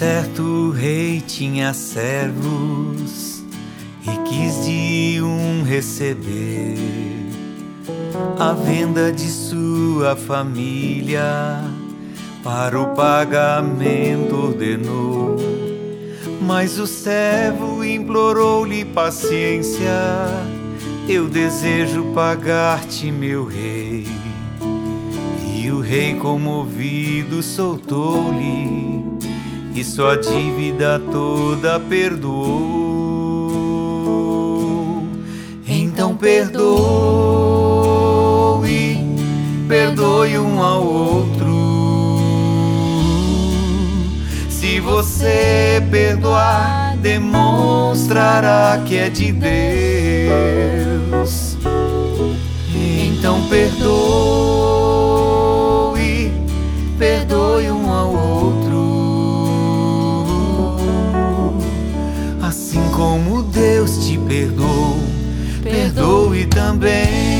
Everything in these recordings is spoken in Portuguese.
certo rei tinha servos e quis de um receber a venda de sua família para o pagamento ordenou. Mas o servo implorou-lhe paciência. Eu desejo pagar-te, meu rei. E o rei, comovido, soltou-lhe e sua dívida toda perdoou. Então perdoe, perdoe um ao outro. Se você perdoar, demonstrará que é de Deus. Então perdoe, perdoe também.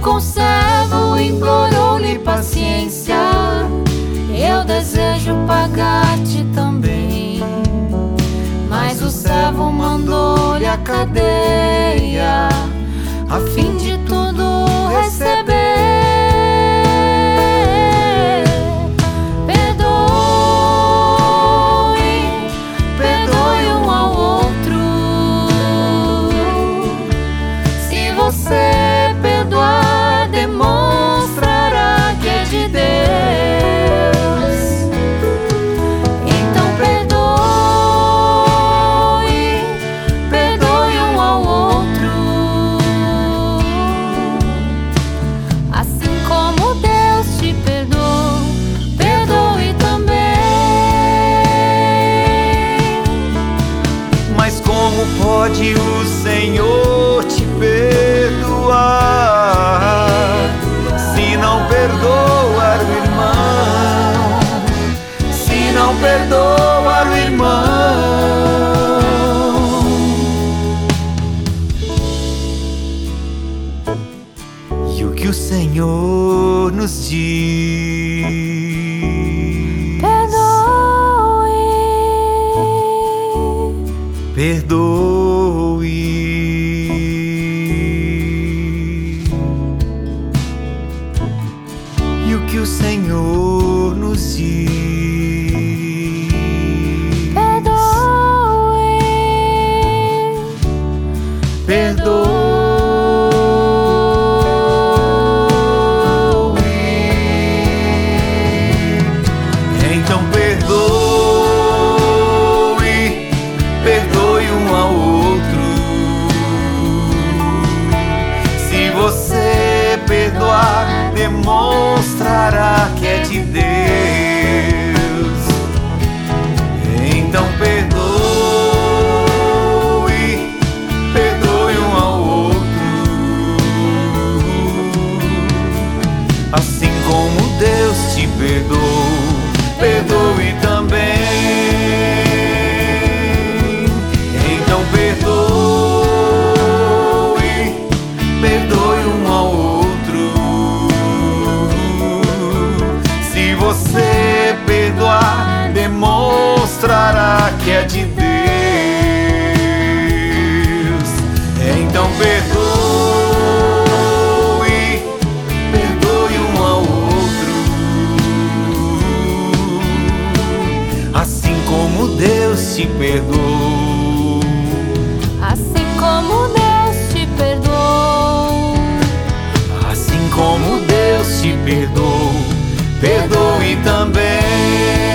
Conservo implorou-lhe paciência, eu desejo pagar-te também. Mas o servo mandou-lhe a cadeia a fim de tudo pode o Senhor te perdoar se não perdoar o irmão? Se não perdoar o irmão? E o que o Senhor nos diz? Demonstrará que é de Deus. De Deus. Então perdoe, perdoe um ao outro. Assim como Deus te perdoou. Assim como Deus te perdoou. Assim como Deus te perdoou, perdoe também.